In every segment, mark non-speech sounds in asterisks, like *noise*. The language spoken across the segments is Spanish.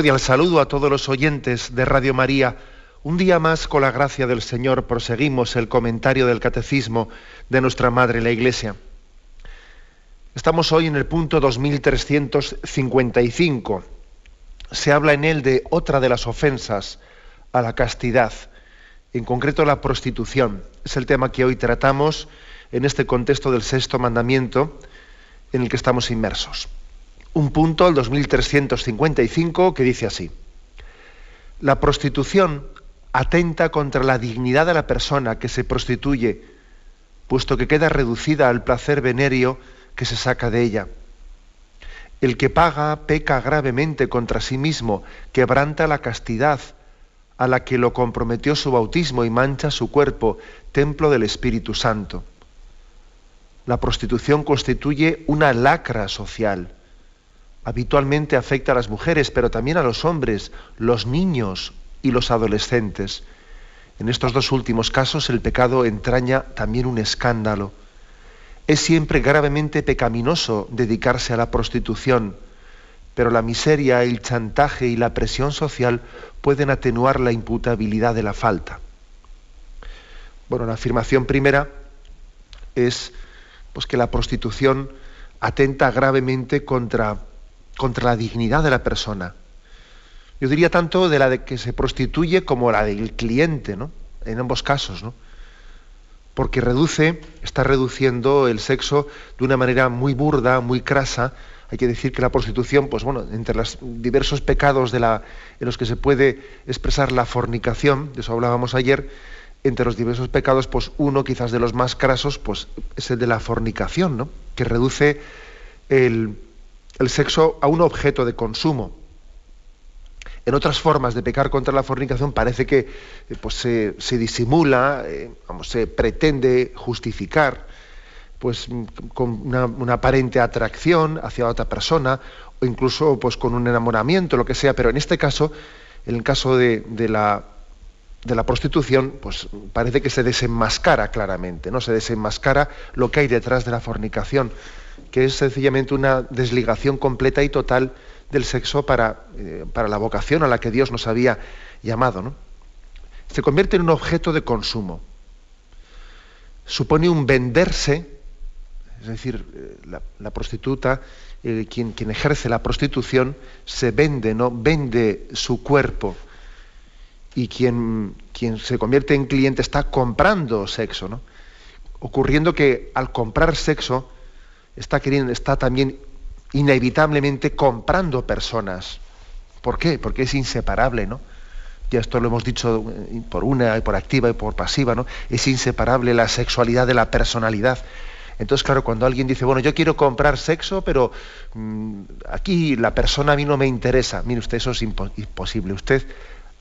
Cordial saludo a todos los oyentes de Radio María. Un día más, con la gracia del Señor, proseguimos el comentario del Catecismo de nuestra Madre la Iglesia. Estamos hoy en el punto 2355. Se habla en él de otra de las ofensas a la castidad, en concreto la prostitución. Es el tema que hoy tratamos en este contexto del sexto mandamiento en el que estamos inmersos un punto, el 2355, que dice así. La prostitución atenta contra la dignidad de la persona que se prostituye, puesto que queda reducida al placer venéreo que se saca de ella. El que paga peca gravemente contra sí mismo, quebranta la castidad a la que lo comprometió su bautismo y mancha su cuerpo, templo del Espíritu Santo. La prostitución constituye una lacra social habitualmente afecta a las mujeres, pero también a los hombres, los niños y los adolescentes. En estos dos últimos casos el pecado entraña también un escándalo. Es siempre gravemente pecaminoso dedicarse a la prostitución, pero la miseria, el chantaje y la presión social pueden atenuar la imputabilidad de la falta. Bueno, la afirmación primera es pues, que la prostitución atenta gravemente contra contra la dignidad de la persona. Yo diría tanto de la de que se prostituye como la del cliente, ¿no? En ambos casos, ¿no? Porque reduce, está reduciendo el sexo de una manera muy burda, muy crasa. Hay que decir que la prostitución, pues bueno, entre los diversos pecados de la, en los que se puede expresar la fornicación, de eso hablábamos ayer, entre los diversos pecados, pues uno quizás de los más crasos, pues es el de la fornicación, ¿no? Que reduce el, el sexo a un objeto de consumo. En otras formas de pecar contra la fornicación parece que eh, pues, se, disimula, eh, se pretende justificar pues, con una, aparente atracción hacia otra persona o incluso pues, con un enamoramiento, lo que sea, pero en este caso, en el caso de, la, de la prostitución, pues parece que se desenmascara claramente, ¿no? Se desenmascara lo que hay detrás de la fornicación que es sencillamente una desligación completa y total del sexo para, eh, para la vocación a la que Dios nos había llamado. ¿no? Se convierte en un objeto de consumo. Supone un venderse, es decir, eh, la, prostituta, eh, quien, quien, ejerce la prostitución, se vende, ¿no? Vende su cuerpo. Y quien, quien se convierte en cliente está comprando sexo, ¿no? Ocurriendo que al comprar sexo, está, está también inevitablemente comprando personas. ¿Por qué? Porque es inseparable, ¿no? Ya esto lo hemos dicho eh, por una por activa y por pasiva, ¿no? Es inseparable la sexualidad de la personalidad. Entonces, claro, cuando alguien dice, bueno, yo quiero comprar sexo, pero mm, aquí la persona a mí no me interesa. Mire usted, eso es imposible. Usted,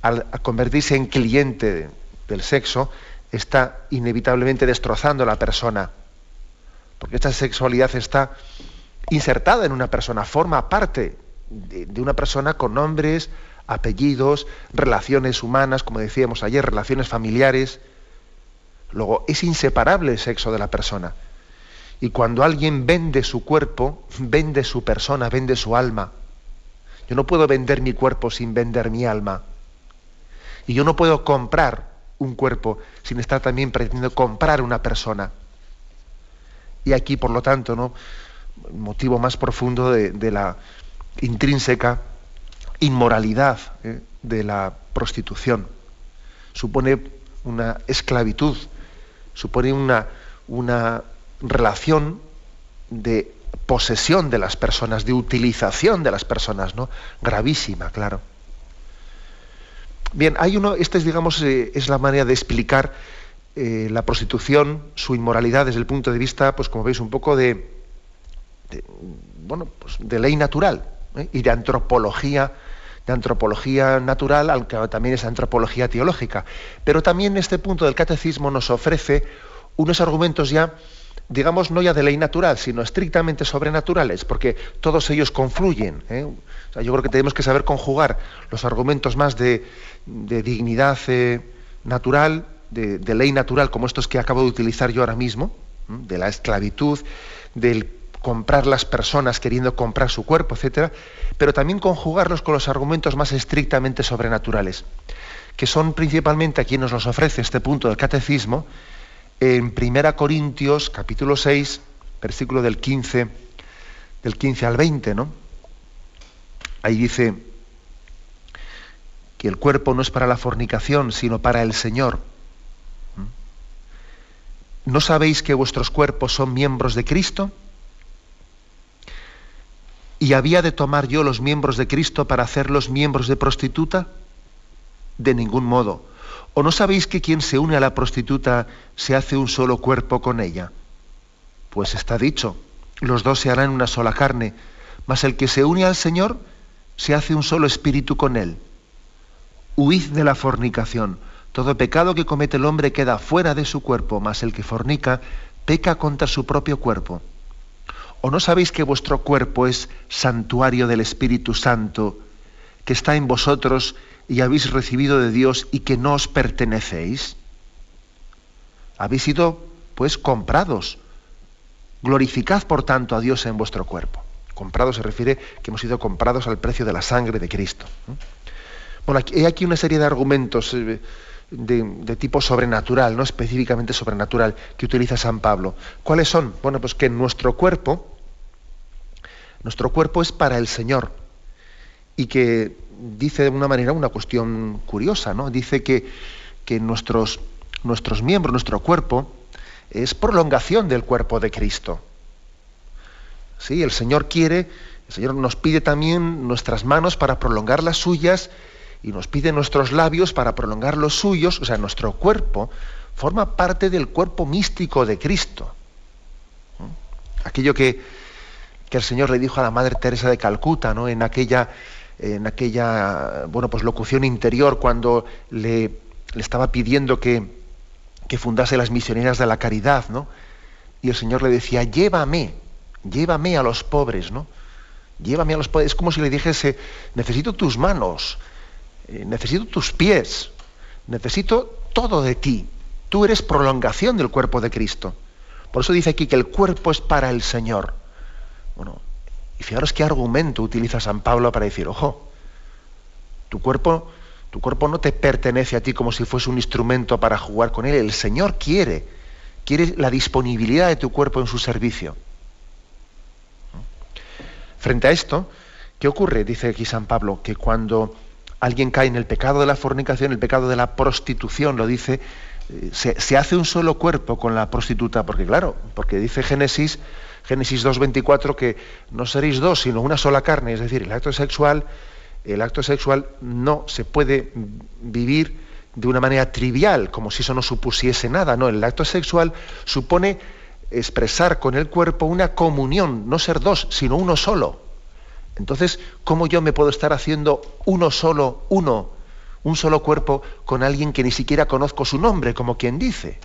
al convertirse en cliente del sexo, está inevitablemente destrozando a la persona porque esta sexualidad está insertada en una persona, forma parte de, una persona con nombres, apellidos, relaciones humanas, como decíamos ayer, relaciones familiares. Luego, es inseparable el sexo de la persona. Y cuando alguien vende su cuerpo, vende su persona, vende su alma. Yo no puedo vender mi cuerpo sin vender mi alma. Y yo no puedo comprar un cuerpo sin estar también pretendiendo comprar una persona. Y aquí, por lo tanto, ¿no? motivo más profundo de, la intrínseca inmoralidad ¿eh? de la prostitución. Supone una esclavitud, supone una, una relación de posesión de las personas, de utilización de las personas, ¿no? Gravísima, claro. Bien, hay uno, esta es, digamos, eh, es la manera de explicar eh, la prostitución, su inmoralidad desde el punto de vista, pues como veis, un poco de, bueno, pues de ley natural. ¿eh? y de antropología, de antropología natural, aunque también es antropología teológica. Pero también este punto del catecismo nos ofrece unos argumentos ya, digamos, no ya de ley natural, sino estrictamente sobrenaturales, porque todos ellos confluyen. ¿eh? yo creo que tenemos que saber conjugar los argumentos más de, dignidad eh, natural, de, ley natural, como estos que acabo de utilizar yo ahora mismo, de la esclavitud, del comprar las personas queriendo comprar su cuerpo, etcétera, pero también conjugarlos con los argumentos más estrictamente sobrenaturales, que son principalmente a quien nos los ofrece este punto del catecismo en 1 Corintios capítulo 6, versículo del 15 del 15 al 20, ¿no? Ahí dice que el cuerpo no es para la fornicación, sino para el Señor. ¿No sabéis que vuestros cuerpos son miembros de Cristo? ¿Y había de tomar yo los miembros de Cristo para hacerlos miembros de prostituta? De ningún modo. ¿O no sabéis que quien se une a la prostituta se hace un solo cuerpo con ella? Pues está dicho, los dos se harán una sola carne, mas el que se une al Señor se hace un solo espíritu con él. Huid de la fornicación. Todo pecado que comete el hombre queda fuera de su cuerpo, mas el que fornica peca contra su propio cuerpo. ¿O no sabéis que vuestro cuerpo es santuario del Espíritu Santo, que está en vosotros y habéis recibido de Dios y que no os pertenecéis? Habéis sido, pues, comprados. Glorificad, por tanto, a Dios en vuestro cuerpo. Comprado se refiere que hemos sido comprados al precio de la sangre de Cristo. Bueno, hay aquí una serie de argumentos eh, de, tipo sobrenatural, no específicamente sobrenatural, que utiliza San Pablo. ¿Cuáles son? Bueno, pues que nuestro cuerpo, nuestro cuerpo es para el Señor y que dice de una manera una cuestión curiosa, ¿no? Dice que, que nuestros, nuestros miembros, nuestro cuerpo, es prolongación del cuerpo de Cristo. Sí, el Señor quiere, el Señor nos pide también nuestras manos para prolongar las suyas y nos pide nuestros labios para prolongar los suyos, o sea, nuestro cuerpo forma parte del cuerpo místico de Cristo. ¿Mm? Aquello que, que el Señor le dijo a la Madre Teresa de Calcuta, ¿no? En aquella, en aquella bueno, pues locución interior cuando le, le estaba pidiendo que, que, fundase las misioneras de la caridad, ¿no? Y el Señor le decía, llévame, llévame a los pobres, ¿no? Llévame a los pobres. Es como si le dijese, necesito tus manos, eh, necesito tus pies, necesito todo de ti. Tú eres prolongación del cuerpo de Cristo. Por eso dice aquí que el cuerpo es para el Señor. Bueno, y fijaros qué argumento utiliza San Pablo para decir, ojo, tu cuerpo, tu cuerpo no te pertenece a ti como si fuese un instrumento para jugar con él. El Señor quiere, quiere la disponibilidad de tu cuerpo en su servicio. Frente a esto, ¿qué ocurre? Dice aquí San Pablo, que cuando alguien cae en el pecado de la fornicación, el pecado de la prostitución, lo dice, eh, se, hace un solo cuerpo con la prostituta, porque claro, porque dice Génesis, Génesis 2.24 que no seréis dos, sino una sola carne, es decir, el acto sexual, el acto sexual no se puede vivir de una manera trivial, como si eso no supusiese nada, no, el acto sexual supone expresar con el cuerpo una comunión, no ser dos, sino uno solo. Entonces, ¿cómo yo me puedo estar haciendo uno solo, uno, un solo cuerpo con alguien que ni siquiera conozco su nombre, como quien dice?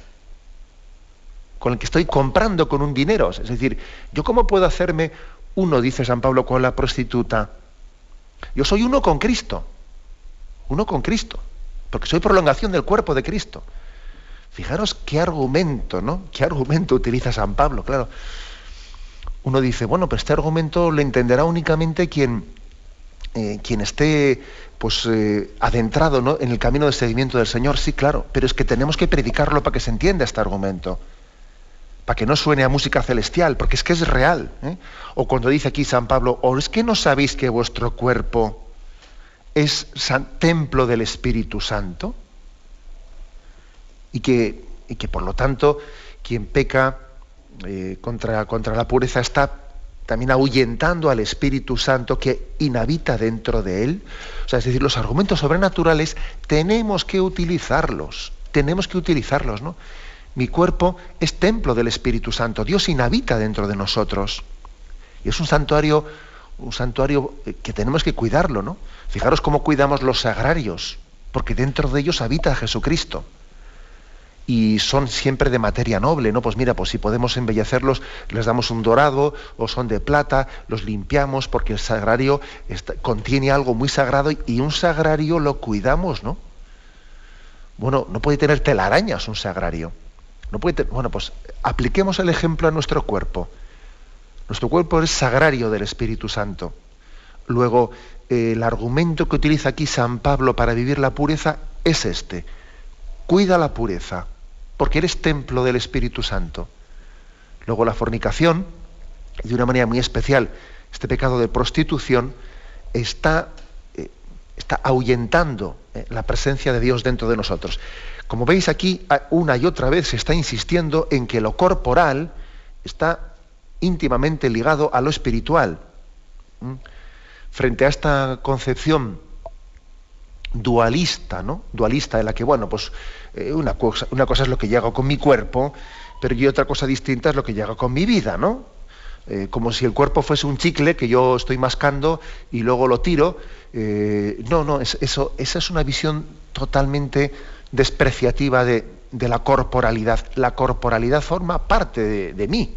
Con el que estoy comprando con un dinero. Es decir, ¿yo cómo puedo hacerme uno, dice San Pablo, con la prostituta? Yo soy uno con Cristo. Uno con Cristo. Porque soy prolongación del cuerpo de Cristo. Fijaros qué argumento, ¿no? ¿Qué argumento utiliza San Pablo? Claro uno dice, bueno, pero este argumento lo entenderá únicamente quien, eh, quien esté pues, eh, adentrado en el camino de seguimiento del Señor. Sí, claro, pero es que tenemos que predicarlo para que se entienda este argumento, para que no suene a música celestial, porque es que es real. ¿eh? O cuando dice aquí San Pablo, o es que no sabéis que vuestro cuerpo es templo del Espíritu Santo y que, y que por lo tanto quien peca eh, contra, contra la pureza está también ahuyentando al Espíritu Santo que inhabita dentro de él. O sea, es decir, los argumentos sobrenaturales tenemos que utilizarlos, tenemos que utilizarlos, ¿no? Mi cuerpo es templo del Espíritu Santo, Dios inhabita dentro de nosotros. Y es un santuario un santuario eh, que tenemos que cuidarlo, ¿no? Fijaros cómo cuidamos los sagrarios, porque dentro de ellos habita Jesucristo. Y son siempre de materia noble, ¿no? Pues mira, pues si podemos embellecerlos, les damos un dorado o son de plata, los limpiamos porque el sagrario contiene algo muy sagrado y un sagrario lo cuidamos, ¿no? Bueno, no puede tener telarañas un sagrario. No puede bueno, pues apliquemos el ejemplo a nuestro cuerpo. Nuestro cuerpo es sagrario del Espíritu Santo. Luego, el argumento que utiliza aquí San Pablo para vivir la pureza es este. Cuida la pureza, porque eres templo del Espíritu Santo. Luego la fornicación, de una manera muy especial, este pecado de prostitución, está, eh, está ahuyentando eh, la presencia de Dios dentro de nosotros. Como veis aquí, una y otra vez se está insistiendo en que lo corporal está íntimamente ligado a lo espiritual. Frente a esta concepción dualista, ¿no? Dualista en la que, bueno, pues eh, una, cosa, es lo que llega con mi cuerpo, pero y otra cosa distinta es lo que llega con mi vida, ¿no? Eh, como si el cuerpo fuese un chicle que yo estoy mascando y luego lo tiro. Eh, no, no, eso, esa es una visión totalmente despreciativa de, la corporalidad. La corporalidad forma parte de mí.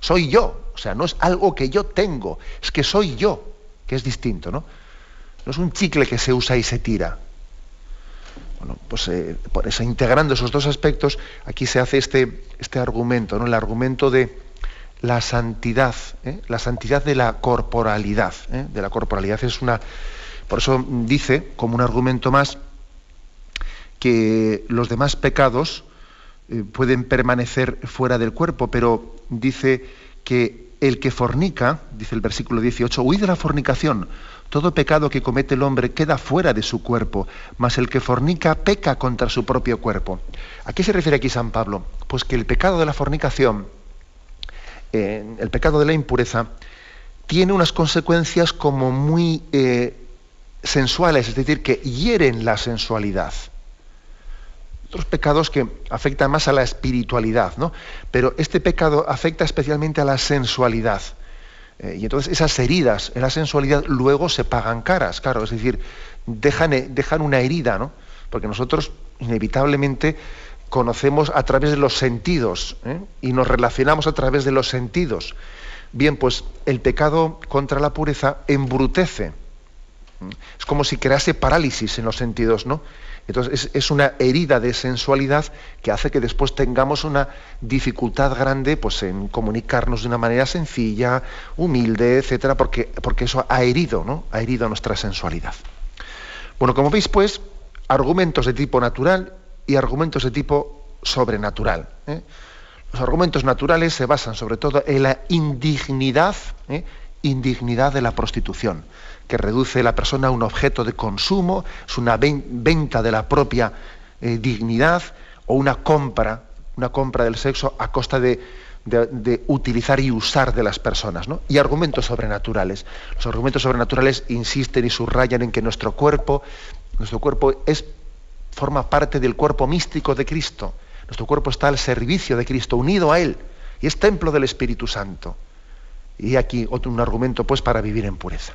Soy yo. O sea, no es algo que yo tengo, es que soy yo, que es distinto, ¿no? No es un chicle que se usa y se tira. Bueno, pues eh, por eso, integrando esos dos aspectos, aquí se hace este, este argumento, ¿no? El argumento de la santidad, ¿eh? la santidad de la corporalidad. ¿eh? De la corporalidad es una. Por eso dice, como un argumento más, que los demás pecados pueden permanecer fuera del cuerpo, pero dice que el que fornica, dice el versículo 18, huid de la fornicación. Todo pecado que comete el hombre queda fuera de su cuerpo, mas el que fornica peca contra su propio cuerpo. ¿A qué se refiere aquí San Pablo? Pues que el pecado de la fornicación, eh, el pecado de la impureza, tiene unas consecuencias como muy eh, sensuales, es decir, que hieren la sensualidad otros pecados que afectan más a la espiritualidad, ¿no? Pero este pecado afecta especialmente a la sensualidad. Eh, y entonces esas heridas en la sensualidad luego se pagan caras, claro, es decir, dejan, eh, dejan una herida, ¿no? Porque nosotros inevitablemente conocemos a través de los sentidos ¿eh? y nos relacionamos a través de los sentidos. Bien, pues el pecado contra la pureza embrutece. Es como si crease parálisis en los sentidos, ¿no? Entonces es, una herida de sensualidad que hace que después tengamos una dificultad grande pues, en comunicarnos de una manera sencilla, humilde, etcétera, porque, porque eso ha herido, ¿no? Ha herido nuestra sensualidad. Bueno, como veis, pues, argumentos de tipo natural y argumentos de tipo sobrenatural. ¿eh? Los argumentos naturales se basan sobre todo en la indignidad, ¿eh? indignidad de la prostitución que reduce la persona a un objeto de consumo, es una venta de la propia eh, dignidad o una compra, una compra del sexo a costa de, utilizar y usar de las personas. Y argumentos sobrenaturales. Los argumentos sobrenaturales insisten y subrayan en que nuestro cuerpo, nuestro cuerpo es, forma parte del cuerpo místico de Cristo. Nuestro cuerpo está al servicio de Cristo, unido a Él, y es templo del Espíritu Santo. Y aquí otro un argumento pues para vivir en pureza.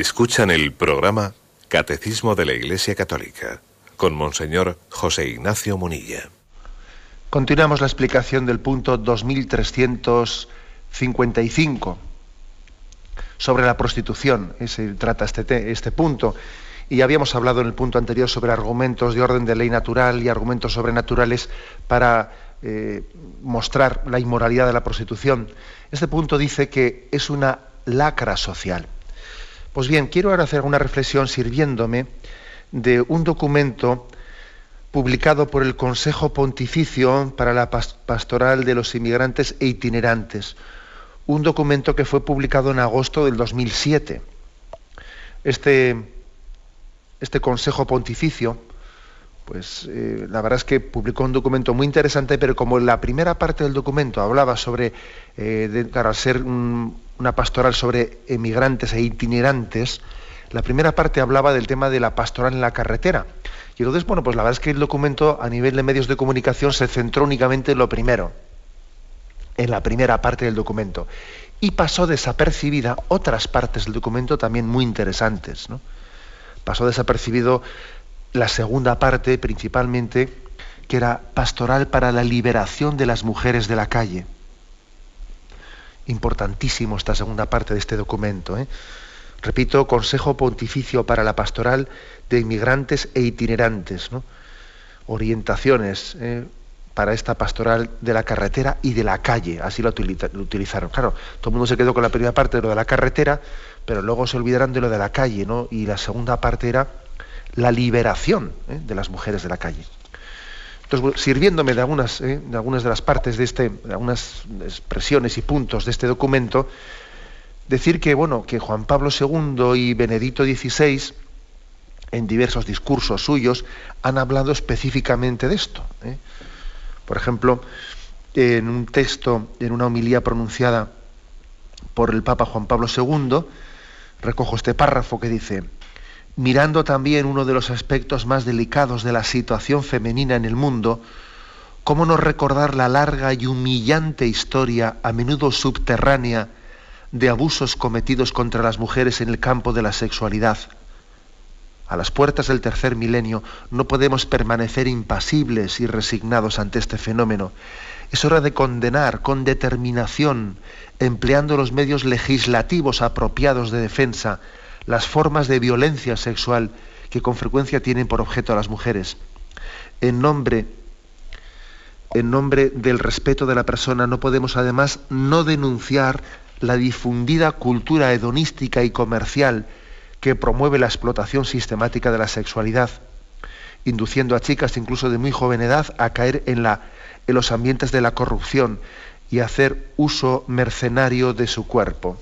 Escuchan el programa Catecismo de la Iglesia Católica con Monseñor José Ignacio Munilla. Continuamos la explicación del punto 2355 sobre la prostitución. Se trata este, este punto. Y habíamos hablado en el punto anterior sobre argumentos de orden de ley natural y argumentos sobrenaturales para eh, mostrar la inmoralidad de la prostitución. Este punto dice que es una lacra social. Pues bien, quiero ahora hacer una reflexión sirviéndome de un documento publicado por el Consejo Pontificio para la Pastoral de los Inmigrantes e Itinerantes, un documento que fue publicado en agosto del 2007. Este, este Consejo Pontificio, pues eh, la verdad es que publicó un documento muy interesante, pero como la primera parte del documento hablaba sobre, eh, ser una pastoral sobre emigrantes e itinerantes, la primera parte hablaba del tema de la pastoral en la carretera. Y entonces, bueno, pues la verdad es que el documento a nivel de medios de comunicación se centró únicamente en lo primero, en la primera parte del documento. Y pasó desapercibida otras partes del documento también muy interesantes. ¿no? Pasó desapercibido la segunda parte, principalmente, que era pastoral para la liberación de las mujeres de la calle. Importantísimo esta segunda parte de este documento. ¿eh? Repito, Consejo Pontificio para la Pastoral de Inmigrantes e Itinerantes. Orientaciones ¿eh? para esta pastoral de la carretera y de la calle. Así lo, utilizaron. Claro, todo el mundo se quedó con la primera parte de lo de la carretera, pero luego se olvidaron de lo de la calle, ¿no? Y la segunda parte era la liberación ¿eh? de las mujeres de la calle. Entonces, sirviéndome de algunas, ¿eh? de algunas de las partes de este, de algunas expresiones y puntos de este documento, decir que bueno que Juan Pablo II y Benedicto XVI en diversos discursos suyos han hablado específicamente de esto. ¿eh? Por ejemplo, en un texto, en una homilía pronunciada por el Papa Juan Pablo II, recojo este párrafo que dice, mirando también uno de los aspectos más delicados de la situación femenina en el mundo, ¿cómo no recordar la larga y humillante historia, a menudo subterránea, de abusos cometidos contra las mujeres en el campo de la sexualidad. A las puertas del tercer milenio no podemos permanecer impasibles y resignados ante este fenómeno. Es hora de condenar con determinación, empleando los medios legislativos apropiados de defensa, las formas de violencia sexual que con frecuencia tienen por objeto a las mujeres. En nombre en nombre del respeto de la persona no podemos además no denunciar la difundida cultura hedonística y comercial que promueve la explotación sistemática de la sexualidad, induciendo a chicas incluso de muy joven edad a caer en, la, en los ambientes de la corrupción y hacer uso mercenario de su cuerpo.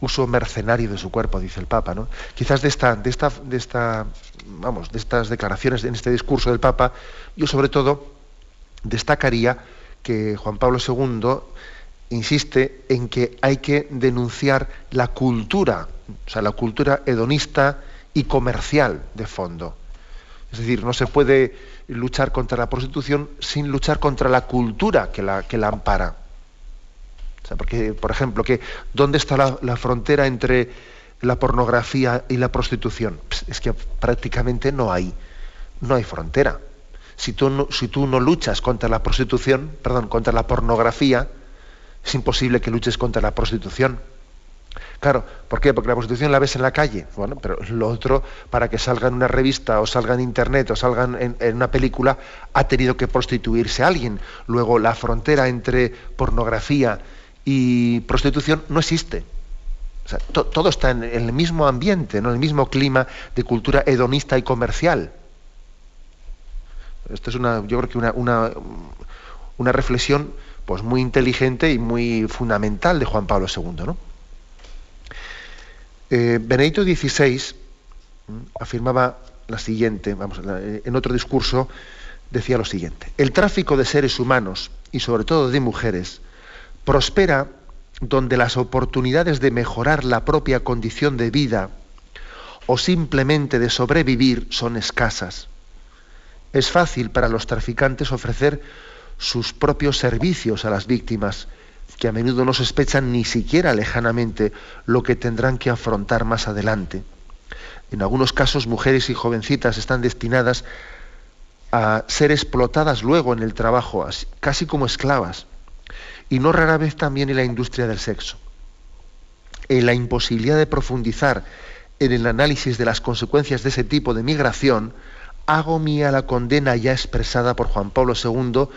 Uso mercenario de su cuerpo, dice el Papa. ¿no? Quizás de esta, de esta, de esta, vamos, de estas declaraciones en este discurso del Papa, yo sobre todo destacaría que Juan Pablo II insiste en que hay que denunciar la cultura, o sea, la cultura hedonista y comercial de fondo. Es decir, no se puede luchar contra la prostitución sin luchar contra la cultura que la, que la ampara. Porque, por ejemplo, que, ¿dónde está la, frontera entre la pornografía y la prostitución? Es que prácticamente no hay, no hay frontera. Si tú no, si tú no luchas contra la prostitución, perdón, contra la pornografía, es imposible que luches contra la prostitución. Claro, ¿por qué? Porque la prostitución la ves en la calle. Bueno, pero lo otro, para que salga en una revista o salga en internet o salga en, una película, ha tenido que prostituirse alguien. Luego, la frontera entre pornografía y prostitución no existe. Todo está en, el mismo ambiente, ¿no? en el mismo clima de cultura hedonista y comercial. Esto es una, yo creo que una, una, una reflexión pues muy inteligente y muy fundamental de Juan Pablo II. ¿no? Eh, Benedicto XVI afirmaba la siguiente, vamos, en otro discurso decía lo siguiente, el tráfico de seres humanos y sobre todo de mujeres prospera donde las oportunidades de mejorar la propia condición de vida o simplemente de sobrevivir son escasas. Es fácil para los traficantes ofrecer sus propios servicios a las víctimas, que a menudo no sospechan ni siquiera lejanamente lo que tendrán que afrontar más adelante. En algunos casos, mujeres y jovencitas están destinadas a ser explotadas luego en el trabajo, casi como esclavas, y no rara vez también en la industria del sexo. En la imposibilidad de profundizar en el análisis de las consecuencias de ese tipo de migración, hago mía la condena ya expresada por Juan Pablo II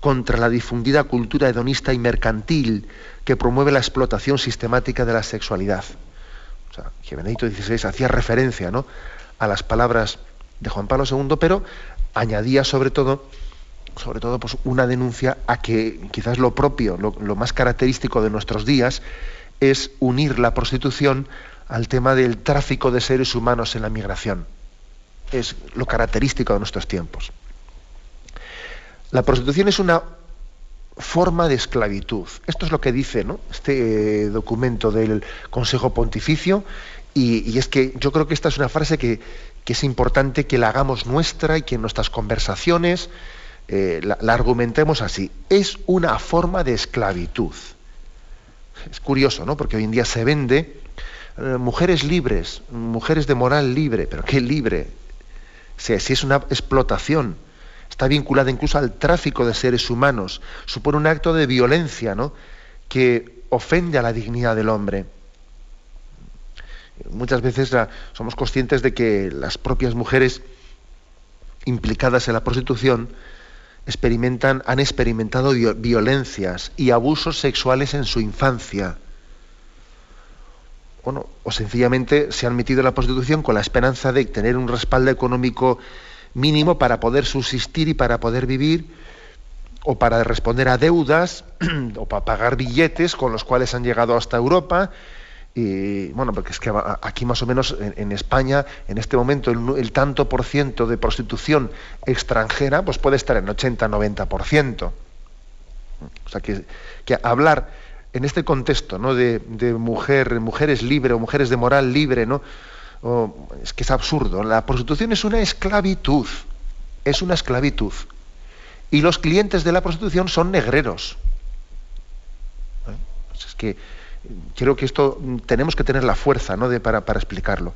contra la difundida cultura hedonista y mercantil que promueve la explotación sistemática de la sexualidad. O sea, que Benedicto XVI hacía referencia ¿no? a las palabras de Juan Pablo II, pero añadía sobre todo, sobre todo pues, una denuncia a que quizás lo propio, lo, más característico de nuestros días, es unir la prostitución al tema del tráfico de seres humanos en la migración. Es lo característico de nuestros tiempos. La prostitución es una forma de esclavitud. Esto es lo que dice este eh, documento del Consejo Pontificio y, es que yo creo que esta es una frase que, es importante que la hagamos nuestra y que en nuestras conversaciones eh, la, argumentemos así. Es una forma de esclavitud. Es curioso, ¿no? Porque hoy en día se vende eh, mujeres libres, mujeres de moral libre, pero ¿qué libre? si es una explotación está vinculada incluso al tráfico de seres humanos, supone un acto de violencia ¿no? que ofende a la dignidad del hombre. Muchas veces somos conscientes de que las propias mujeres implicadas en la prostitución experimentan, han experimentado violencias y abusos sexuales en su infancia. Bueno, o sencillamente se han metido en la prostitución con la esperanza de tener un respaldo económico mínimo para poder subsistir y para poder vivir, o para responder a deudas, *clears throat* o para pagar billetes con los cuales han llegado hasta Europa. Y bueno, porque es que aquí más o menos en, España, en este momento, el, tanto por ciento de prostitución extranjera, pues puede estar en 80-90%. O sea, que, que, hablar en este contexto ¿no? de, mujer, mujeres libres o mujeres de moral libre, ¿no? es que es absurdo. La prostitución es una esclavitud, es una esclavitud. Y los clientes de la prostitución son negreros. ¿Eh? Pues es que creo que esto tenemos que tener la fuerza ¿no? de, para, para explicarlo.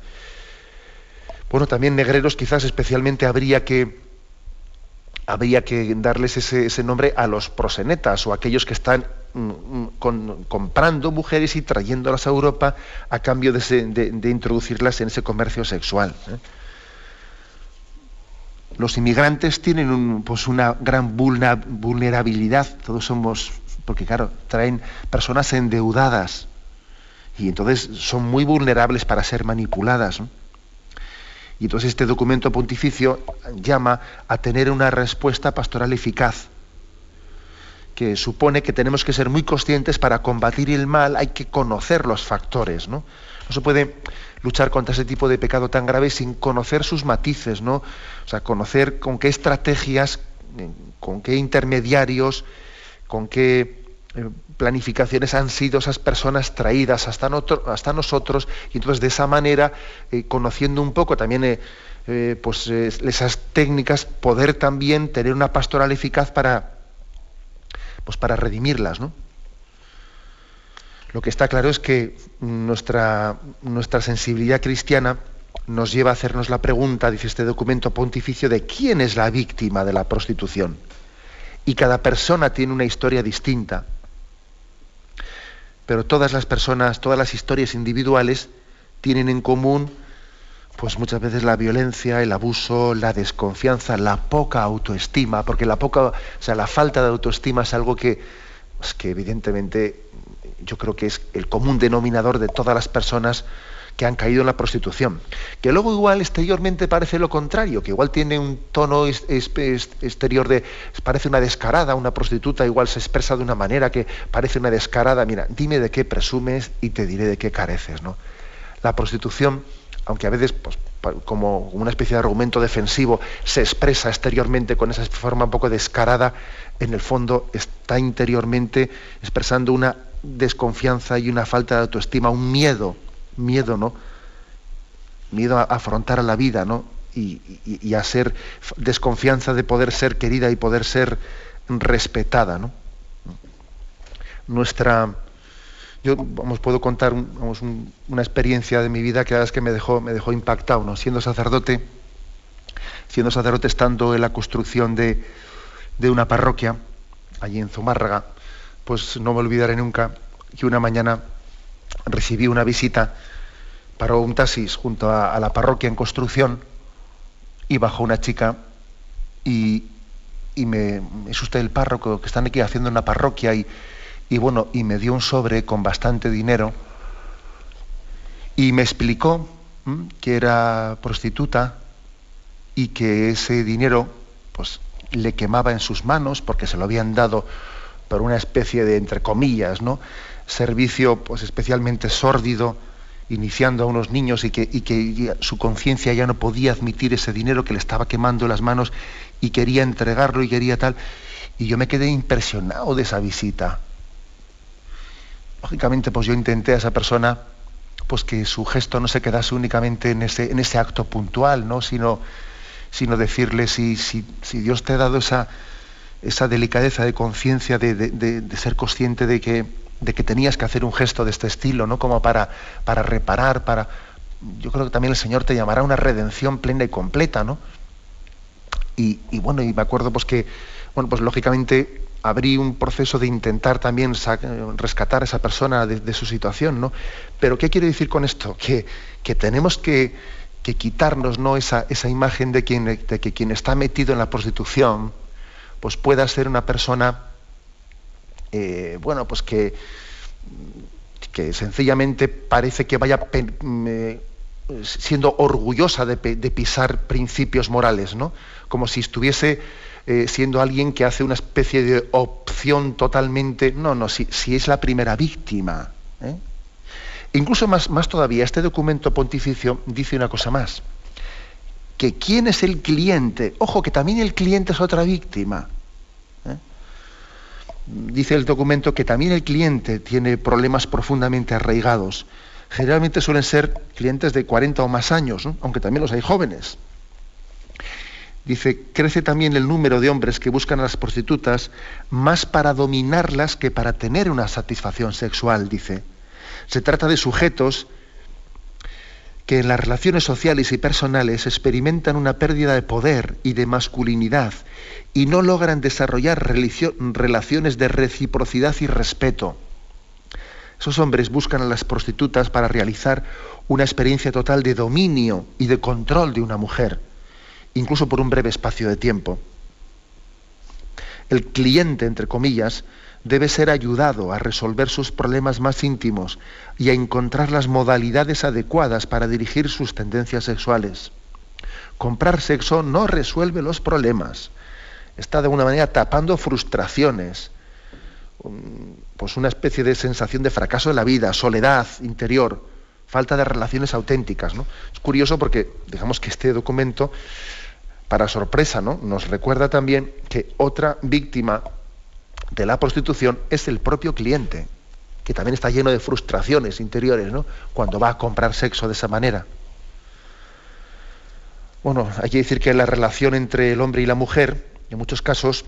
Bueno, también negreros quizás especialmente habría que habría que darles ese, nombre a los prosenetas o a aquellos que están mm, mm, comprando mujeres y trayéndolas a Europa a cambio de, introducirlas en ese comercio sexual. ¿eh? Los inmigrantes tienen pues una gran vulnerabilidad, todos somos, porque claro, traen personas endeudadas y entonces son muy vulnerables para ser manipuladas. Y entonces este documento pontificio llama a tener una respuesta pastoral eficaz, que supone que tenemos que ser muy conscientes para combatir el mal, hay que conocer los factores, ¿no? No se puede luchar contra ese tipo de pecado tan grave sin conocer sus matices, ¿no? O sea, conocer con qué estrategias, con qué intermediarios, con qué planificaciones han sido esas personas traídas hasta, hasta nosotros y entonces de esa manera, eh, conociendo un poco también eh, pues, esas técnicas, poder también tener una pastoral eficaz para, pues, para redimirlas. ¿no? Lo que está claro es que nuestra, nuestra sensibilidad cristiana nos lleva a hacernos la pregunta, dice este documento pontificio, de quién es la víctima de la prostitución. Y cada persona tiene una historia distinta pero todas las personas, todas las historias individuales tienen en común pues muchas veces la violencia, el abuso, la desconfianza, la poca autoestima, porque la poca, o sea, la falta de autoestima es algo que, pues, que evidentemente yo creo que es el común denominador de todas las personas que han caído en la prostitución. Que luego igual exteriormente parece lo contrario, que igual tiene un tono exterior de, parece una descarada, una prostituta igual se expresa de una manera que parece una descarada. Mira, dime de qué presumes y te diré de qué careces. ¿no? La prostitución, aunque a veces pues, como una especie de argumento defensivo se expresa exteriormente con esa forma un poco descarada, en el fondo está interiormente expresando una desconfianza y una falta de autoestima, un miedo miedo, ¿no? Miedo a afrontar la vida, ¿no? Y, a ser desconfianza de poder ser querida y poder ser respetada, ¿no? nuestra yo vamos, puedo contar una experiencia de mi vida que la verdad es que me dejó, me dejó impactado, ¿no? Siendo sacerdote, siendo sacerdote estando en la construcción de, de una parroquia, allí en Zumárraga, pues no me olvidaré nunca que una mañana recibí una visita, para un taxis junto a, la parroquia en construcción y bajó una chica y, y me, es usted el párroco que están aquí haciendo una parroquia y, y bueno, y me dio un sobre con bastante dinero y me explicó que era prostituta y que ese dinero pues le quemaba en sus manos porque se lo habían dado por una especie de entre comillas, ¿no? Servicio pues especialmente sórdido iniciando a unos niños y que, y que su conciencia ya no podía admitir ese dinero que le estaba quemando las manos y quería entregarlo y quería tal. Y yo me quedé impresionado de esa visita. Lógicamente, pues yo intenté a esa persona pues que su gesto no se quedase únicamente en ese, en ese acto puntual, ¿no? sino, sino decirle si, si, si, Dios te ha dado esa, esa delicadeza de conciencia de, de, ser consciente de que, de que tenías que hacer un gesto de este estilo, ¿no? Como para, para reparar, para. Yo creo que también el Señor te llamará una redención plena y completa, ¿no? Y, bueno, y me acuerdo pues que, bueno, pues lógicamente abrí un proceso de intentar también rescatar a esa persona de, su situación, ¿no? Pero ¿qué quiere decir con esto? Que, que tenemos que, que, quitarnos ¿no? esa, esa imagen de, quien, de que quien está metido en la prostitución pues pueda ser una persona, eh, bueno, pues que, que sencillamente parece que vaya siendo orgullosa de, pisar principios morales, ¿no? Como si estuviese eh, siendo alguien que hace una especie de opción totalmente... No, no, si, es la primera víctima. ¿eh? Incluso más, más todavía, este documento pontificio dice una cosa más, que quién es el cliente, ojo que también el cliente es otra víctima. ¿eh? Dice el documento que también el cliente tiene problemas profundamente arraigados. Generalmente suelen ser clientes de 40 o más años, aunque también los hay jóvenes. Dice, crece también el número de hombres que buscan a las prostitutas más para dominarlas que para tener una satisfacción sexual, dice. Se trata de sujetos que en las relaciones sociales y personales experimentan una pérdida de poder y de masculinidad y no logran desarrollar relaciones de reciprocidad y respeto. Esos hombres buscan a las prostitutas para realizar una experiencia total de dominio y de control de una mujer incluso por un breve espacio de tiempo. El cliente, entre comillas, debe ser ayudado a resolver sus problemas más íntimos y a encontrar las modalidades adecuadas para dirigir sus tendencias sexuales. Comprar sexo no resuelve los problemas, está de alguna manera tapando frustraciones, pues una especie de sensación de fracaso en la vida, soledad interior, falta de relaciones auténticas. ¿no? Es curioso porque, digamos que este documento para sorpresa, ¿no? Nos recuerda también que otra víctima de la prostitución es el propio cliente, que también está lleno de frustraciones interiores, ¿no? Cuando va a comprar sexo de esa manera. Bueno, hay que decir que la relación entre el hombre y la mujer, en muchos casos,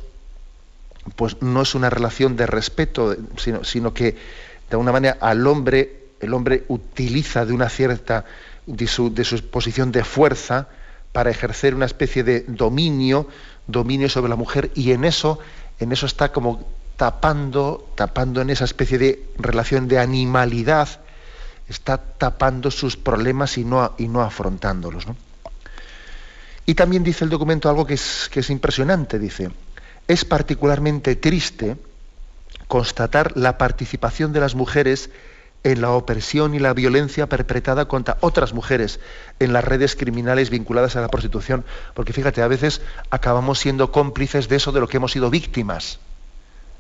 pues no es una relación de respeto, sino, sino que de alguna manera al hombre, el hombre utiliza de una cierta, de su, de su posición de fuerza, para ejercer una especie de dominio, dominio sobre la mujer, y en eso, en eso está como tapando, tapando en esa especie de relación de animalidad, está tapando sus problemas y no, y no afrontándolos. Y también dice el documento algo que es, que es impresionante, dice, es particularmente triste constatar la participación de las mujeres en la opresión y la violencia perpetrada contra otras mujeres en las redes criminales vinculadas a la prostitución. Porque fíjate, a veces acabamos siendo cómplices de eso de lo que hemos sido víctimas.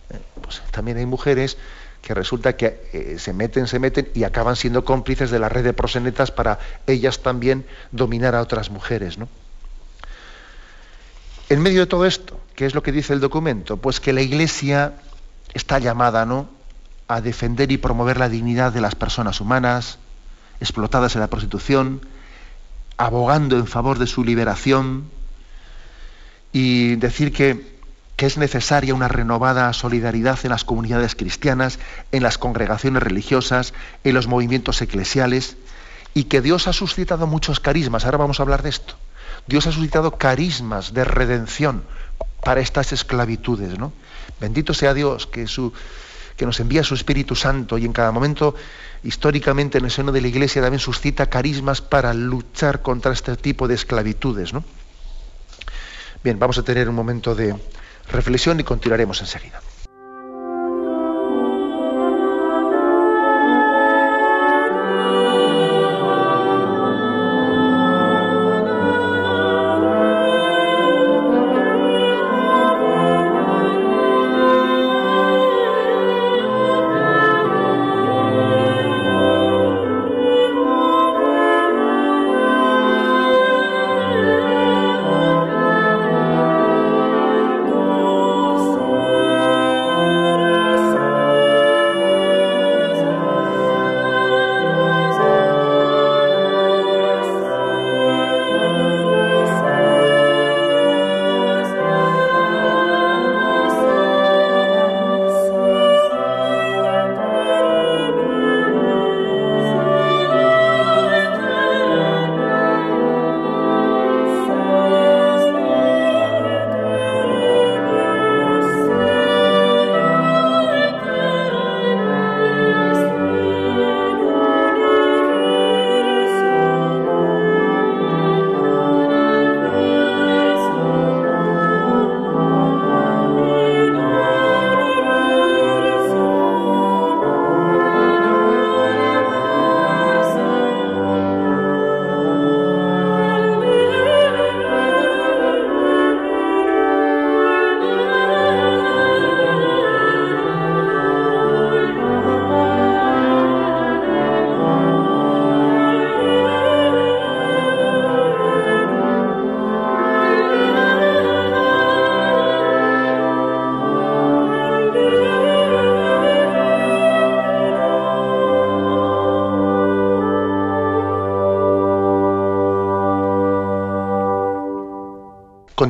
Eh, pues también hay mujeres que resulta que eh, se meten, se meten y acaban siendo cómplices de la red de prosenetas para ellas también dominar a otras mujeres. ¿no? En medio de todo esto, ¿qué es lo que dice el documento? Pues que la Iglesia está llamada, ¿no? A defender y promover la dignidad de las personas humanas explotadas en la prostitución, abogando en favor de su liberación y decir que, que es necesaria una renovada solidaridad en las comunidades cristianas, en las congregaciones religiosas, en los movimientos eclesiales, y que Dios ha suscitado muchos carismas. Ahora vamos a hablar de esto. Dios ha suscitado carismas de redención para estas esclavitudes. ¿no? Bendito sea Dios que, su, que nos envía su Espíritu Santo y en cada momento históricamente en el seno de la Iglesia también suscita carismas para luchar contra este tipo de esclavitudes. ¿no? Bien, vamos a tener un momento de reflexión y continuaremos enseguida.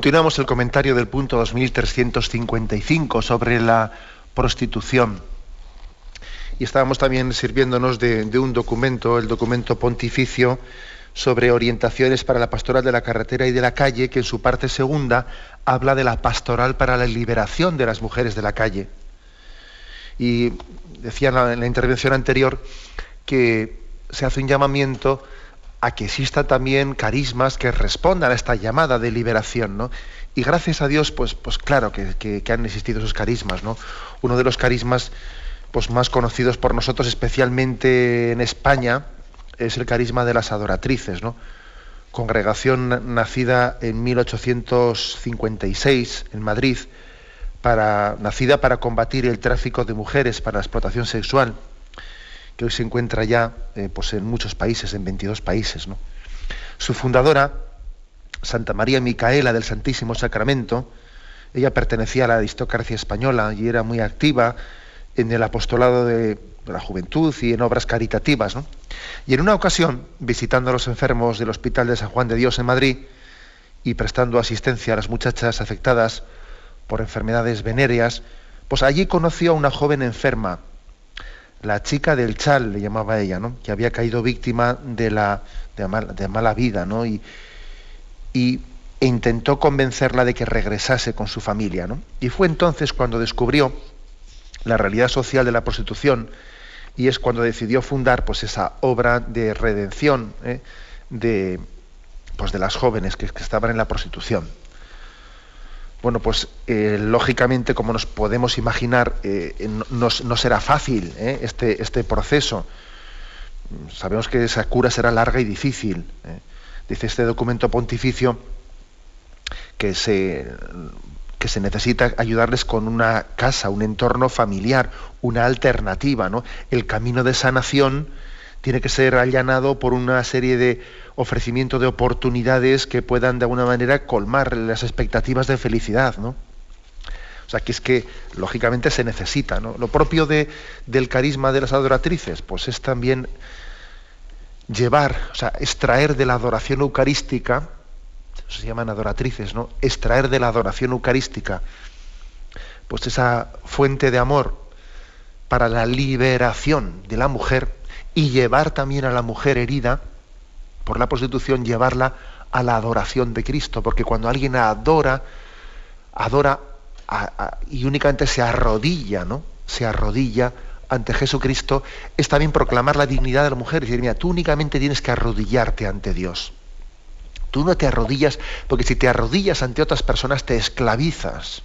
Continuamos el comentario del punto 2355 sobre la prostitución. Y estábamos también sirviéndonos de, un documento, el documento pontificio sobre orientaciones para la pastoral de la carretera y de la calle, que en su parte segunda habla de la pastoral para la liberación de las mujeres de la calle. Y decía en la intervención anterior que se hace un llamamiento a que existan también carismas que respondan a esta llamada de liberación, ¿no? Y gracias a Dios, pues, pues claro que, han existido esos carismas, ¿no? Uno de los carismas pues, más conocidos por nosotros, especialmente en España, es el carisma de las adoratrices, ¿no? Congregación nacida en 1856 en Madrid, para, nacida para combatir el tráfico de mujeres para la explotación sexual que hoy se encuentra ya eh, pues en muchos países, en 22 países. Su fundadora, Santa María Micaela del Santísimo Sacramento, ella pertenecía a la aristocracia española y era muy activa en el apostolado de, la juventud y en obras caritativas. Y en una ocasión, visitando a los enfermos del Hospital de San Juan de Dios en Madrid y prestando asistencia a las muchachas afectadas por enfermedades venéreas, pues allí conoció a una joven enferma, la chica del chal, le llamaba ella, ¿no? que había caído víctima de, la, de, mala vida, ¿no? y, y e intentó convencerla de que regresase con su familia. ¿no? Y fue entonces cuando descubrió la realidad social de la prostitución y es cuando decidió fundar pues, esa obra de redención ¿eh? de, pues, de las jóvenes que estaban en la prostitución bueno, pues eh, lógicamente, como nos podemos imaginar, eh, no, será fácil eh, este, este, proceso. Sabemos que esa cura será larga y difícil. Dice este documento pontificio que se, que se necesita ayudarles con una casa, un entorno familiar, una alternativa. ¿no? El camino de sanación tiene que ser allanado por una serie de ofrecimiento de oportunidades que puedan de alguna manera colmar las expectativas de felicidad, ¿no? O sea, que es que lógicamente se necesita. Lo propio de, del carisma de las adoratrices, pues es también llevar, o sea, extraer de la adoración eucarística, se llaman adoratrices, ¿no? Extraer de la adoración eucarística pues esa fuente de amor para la liberación de la mujer y llevar también a la mujer herida por la prostitución, llevarla a la adoración de Cristo, porque cuando alguien adora, adora y únicamente se arrodilla, ¿no? Se arrodilla ante Jesucristo, es también proclamar la dignidad de la mujer. y decir, mira, tú únicamente tienes que arrodillarte ante Dios. Tú no te arrodillas, porque si te arrodillas ante otras personas te esclavizas.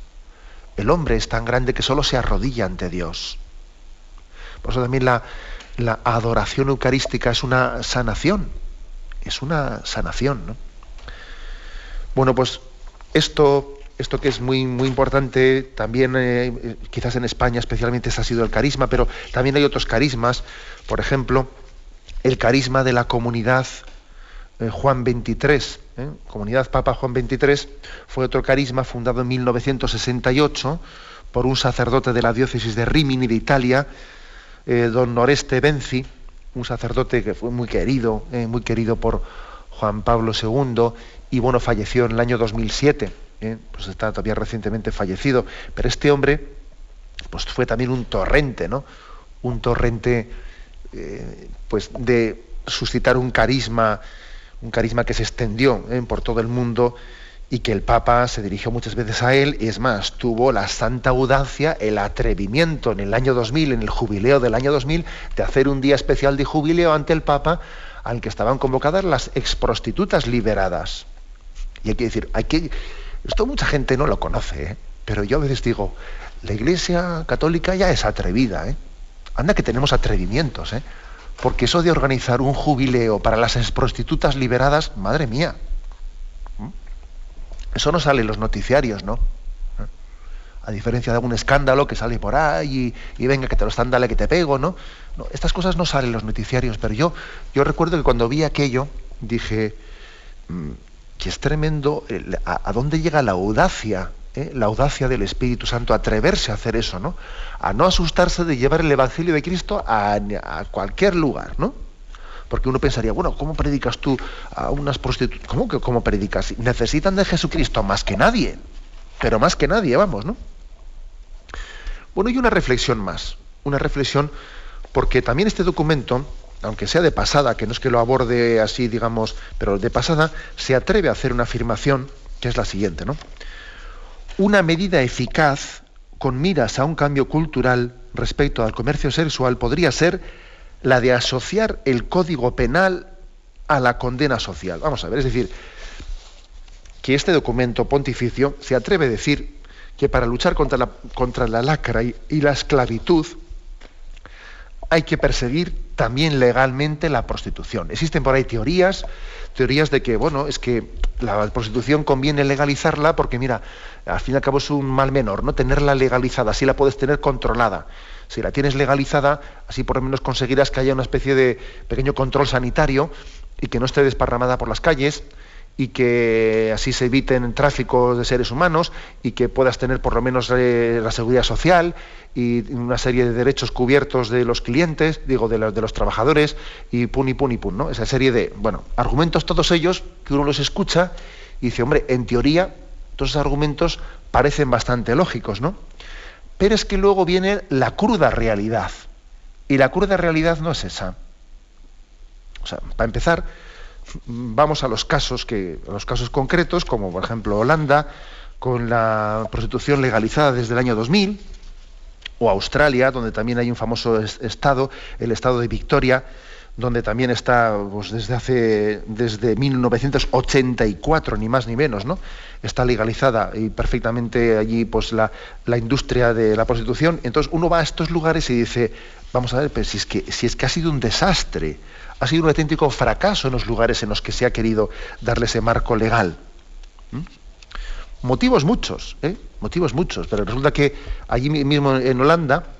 El hombre es tan grande que solo se arrodilla ante Dios. Por eso también la, la adoración eucarística es una sanación. Es una sanación. ¿no? Bueno, pues esto, esto que es muy, muy importante, también eh, quizás en España especialmente ese ha sido el carisma, pero también hay otros carismas. Por ejemplo, el carisma de la comunidad eh, Juan 23, ¿eh? Comunidad Papa Juan 23, fue otro carisma fundado en 1968 por un sacerdote de la diócesis de Rimini de Italia, eh, don Noreste Benzi, un sacerdote que fue muy querido, muy querido por Juan Pablo II, y bueno, falleció en el año 2007, pues está todavía recientemente fallecido, pero este hombre pues fue también un torrente, ¿no? Un torrente pues de suscitar un carisma un carisma que se extendió ¿eh? por todo el mundo y que el Papa se dirigió muchas veces a él, y es más, tuvo la santa audacia, el atrevimiento en el año 2000, en el jubileo del año 2000, de hacer un día especial de jubileo ante el Papa al que estaban convocadas las exprostitutas liberadas. Y hay que decir, hay que, esto mucha gente no lo conoce, ¿eh? pero yo a veces digo, la Iglesia católica ya es atrevida, ¿eh? anda que tenemos atrevimientos, ¿eh? Porque eso de organizar un jubileo para las prostitutas liberadas, madre mía, eso no sale en los noticiarios, ¿no? A diferencia de algún escándalo que sale por ahí y, venga que te lo están, dale que te pego, ¿no? Estas cosas no salen en los noticiarios, pero yo, yo recuerdo que cuando vi aquello dije mm, que es tremendo a dónde llega la audacia ¿eh? la audacia del Espíritu Santo, atreverse a hacer eso, ¿no? A no asustarse de llevar el Evangelio de Cristo a, cualquier lugar, ¿no? Porque uno pensaría, bueno, ¿cómo predicas tú a unas prostitutas? ¿Cómo que cómo predicas? Necesitan de Jesucristo más que nadie, pero más que nadie, vamos, ¿no? Bueno, y una reflexión más, una reflexión, porque también este documento, aunque sea de pasada, que no es que lo aborde así, digamos, pero de pasada, se atreve a hacer una afirmación que es la siguiente, ¿no? una medida eficaz con miras a un cambio cultural respecto al comercio sexual podría ser la de asociar el código penal a la condena social. Vamos a ver, es decir, que este documento pontificio se atreve a decir que para luchar contra la, contra la lacra y, y la esclavitud hay que perseguir también legalmente la prostitución. Existen por ahí teorías, teorías de que, bueno, es que la prostitución conviene legalizarla porque, mira, al fin y al cabo es un mal menor, ¿no? Tenerla legalizada, así la puedes tener controlada. Si la tienes legalizada, así por lo menos conseguirás que haya una especie de pequeño control sanitario y que no esté desparramada por las calles y que así se eviten tráficos de seres humanos y que puedas tener por lo menos eh, la seguridad social y una serie de derechos cubiertos de los clientes, digo, de, los, de los trabajadores y pun y pun y pun, ¿no? Esa serie de, bueno, argumentos todos ellos que uno los escucha y dice, hombre, en teoría todos esos argumentos parecen bastante lógicos, ¿no? Pero es que luego viene la cruda realidad. Y la cruda realidad no es esa. O sea, para empezar, vamos a los casos que, a los casos concretos, como por ejemplo Holanda, con la prostitución legalizada desde el año 2000, o Australia, donde también hay un famoso estado, el estado de Victoria, donde también está pues, desde hace desde 1984 ni más ni menos no está legalizada y perfectamente allí pues la, la, industria de la prostitución. Entonces uno va a estos lugares y dice vamos a ver pero si es que si es que ha sido un desastre ha sido un auténtico fracaso en los lugares en los que se ha querido darle ese marco legal motivos muchos ¿eh? motivos muchos pero resulta que allí mismo en Holanda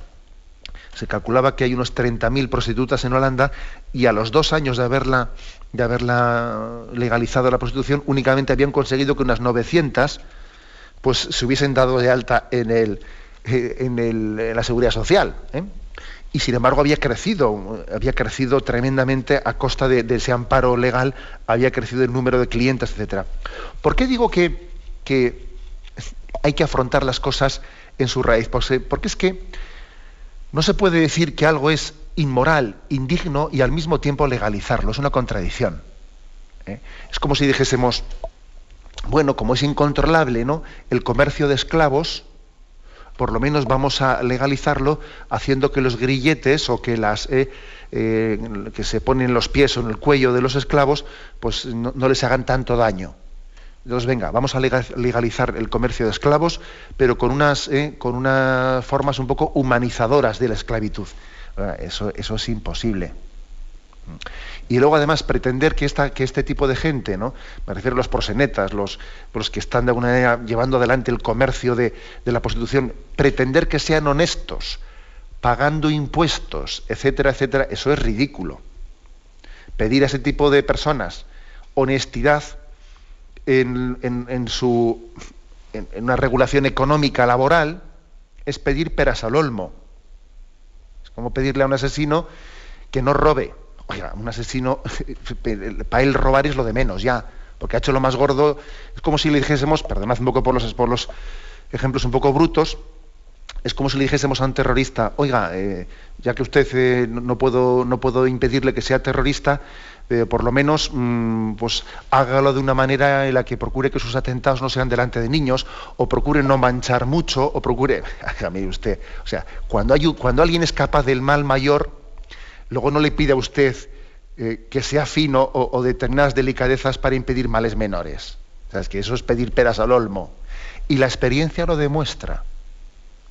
se calculaba que hay unos 30.000 prostitutas en Holanda y a los dos años de haberla, de haberla legalizado la prostitución, únicamente habían conseguido que unas 900 pues, se hubiesen dado de alta en, el, eh, en, la seguridad social. ¿eh? Y sin embargo había crecido, había crecido tremendamente a costa de, ese amparo legal, había crecido el número de clientes, etc. ¿Por qué digo que, que hay que afrontar las cosas en su raíz, porque es que no se puede decir que algo es inmoral, indigno y al mismo tiempo legalizarlo, es una contradicción. ¿eh? Es como si dijésemos, bueno, como es incontrolable ¿no? el comercio de esclavos, por lo menos vamos a legalizarlo haciendo que los grilletes o que las eh, eh, que se ponen los pies o en el cuello de los esclavos, pues no, les hagan tanto daño. Entonces, venga, vamos a legalizar el comercio de esclavos, pero con unas, eh, con unas formas un poco humanizadoras de la esclavitud. Eso, eso es imposible. Y luego además pretender que, esta, que este tipo de gente, ¿no? me refiero a los prosenetas, los, los que están de alguna manera llevando adelante el comercio de, la prostitución, pretender que sean honestos, pagando impuestos, etcétera, etcétera, eso es ridículo. Pedir a ese tipo de personas honestidad en, su, en, una regulación económica laboral es pedir peras al olmo. Es como pedirle a un asesino que no robe Oiga, un asesino, *laughs* para él robar es lo de menos ya, porque ha hecho lo más gordo. Es como si le dijésemos, perdonad un poco por los, por los ejemplos un poco brutos, es como si le dijésemos a un terrorista, oiga, eh, ya que usted eh, no, puedo, no puedo impedirle que sea terrorista, eh, por lo menos mm, pues hágalo de una manera en la que procure que sus atentados no sean delante de niños, o procure no manchar mucho, o procure, *laughs* mire usted, o sea, cuando, alguien es capaz del mal mayor, luego no le pide a usted eh, que sea fino o, determinadas delicadezas para impedir males menores. es que eso es pedir peras al olmo. Y la experiencia lo demuestra.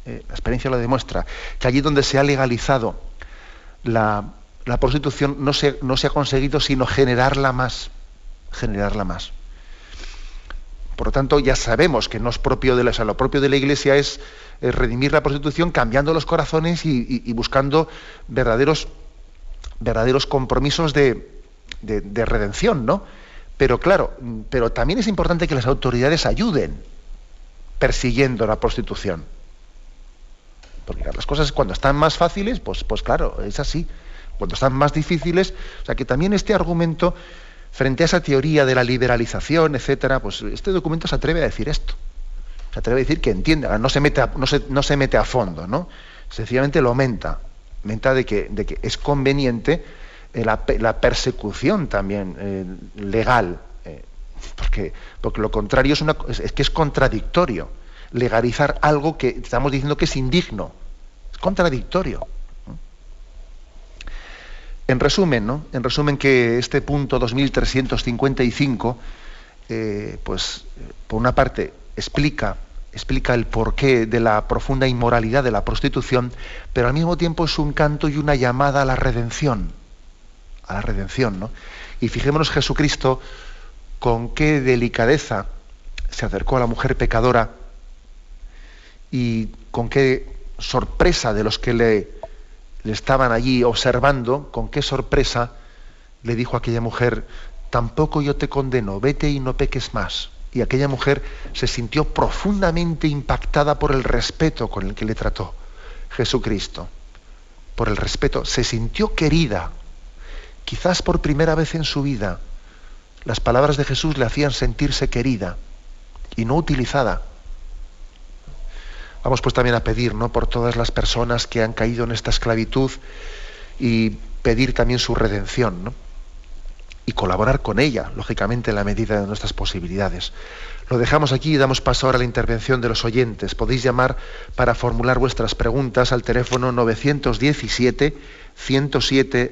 Eh, la experiencia lo demuestra. Que allí donde se ha legalizado la, prostitución no se, no se ha conseguido sino generarla más. Generarla más. Por lo tanto, ya sabemos que no es propio de la, lo propio de la Iglesia es, redimir la prostitución cambiando los corazones y buscando verdaderos verdaderos compromisos de, redención, ¿no? Pero claro, pero también es importante que las autoridades ayuden persiguiendo la prostitución. Porque las cosas cuando están más fáciles, pues, pues claro, es así. Cuando están más difíciles, o sea que también este argumento, frente a esa teoría de la liberalización, etcétera, pues este documento se atreve a decir esto. Se atreve a decir que entiende, no se mete a, no se, no se mete a fondo, ¿no? Sencillamente lo aumenta de que, de que es conveniente eh, la, persecución también eh, legal, eh, porque, porque lo contrario es, una, es, que es contradictorio. Legalizar algo que estamos diciendo que es indigno. Es contradictorio. En resumen, ¿no? En resumen que este punto 2355, pues por una parte explica explica el porqué de la profunda inmoralidad de la prostitución, pero al mismo tiempo es un canto y una llamada a la redención, a la redención, ¿no? Y fijémonos Jesucristo con qué delicadeza se acercó a la mujer pecadora y con qué sorpresa de los que le, le estaban allí observando, con qué sorpresa le dijo a aquella mujer, tampoco yo te condeno, vete y no peques más y aquella mujer se sintió profundamente impactada por el respeto con el que le trató Jesucristo. Por el respeto, se sintió querida. Quizás por primera vez en su vida, las palabras de Jesús le hacían sentirse querida y no utilizada. Vamos pues también a pedir ¿no? por todas las personas que han caído en esta esclavitud y pedir también su redención. y colaborar con ella, lógicamente, en la medida de nuestras posibilidades. Lo dejamos aquí y damos paso ahora a la intervención de los oyentes. Podéis llamar para formular vuestras preguntas al teléfono 917 107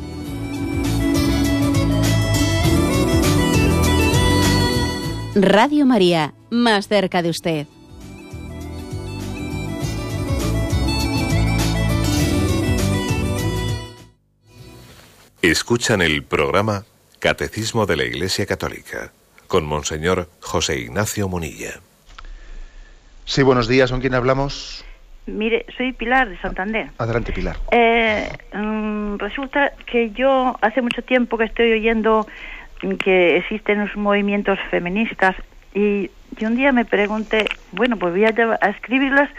Radio María, más cerca de usted. Escuchan el programa Catecismo de la Iglesia Católica con Monseñor José Ignacio Munilla. Sí, buenos días. ¿Con quién hablamos? Mire, soy Pilar de Santander. Adelante, Pilar. Eh, mm, resulta que yo hace mucho tiempo que estoy oyendo que existen los movimientos feministas y, un día me pregunté, bueno, pues voy a, a, escribirlas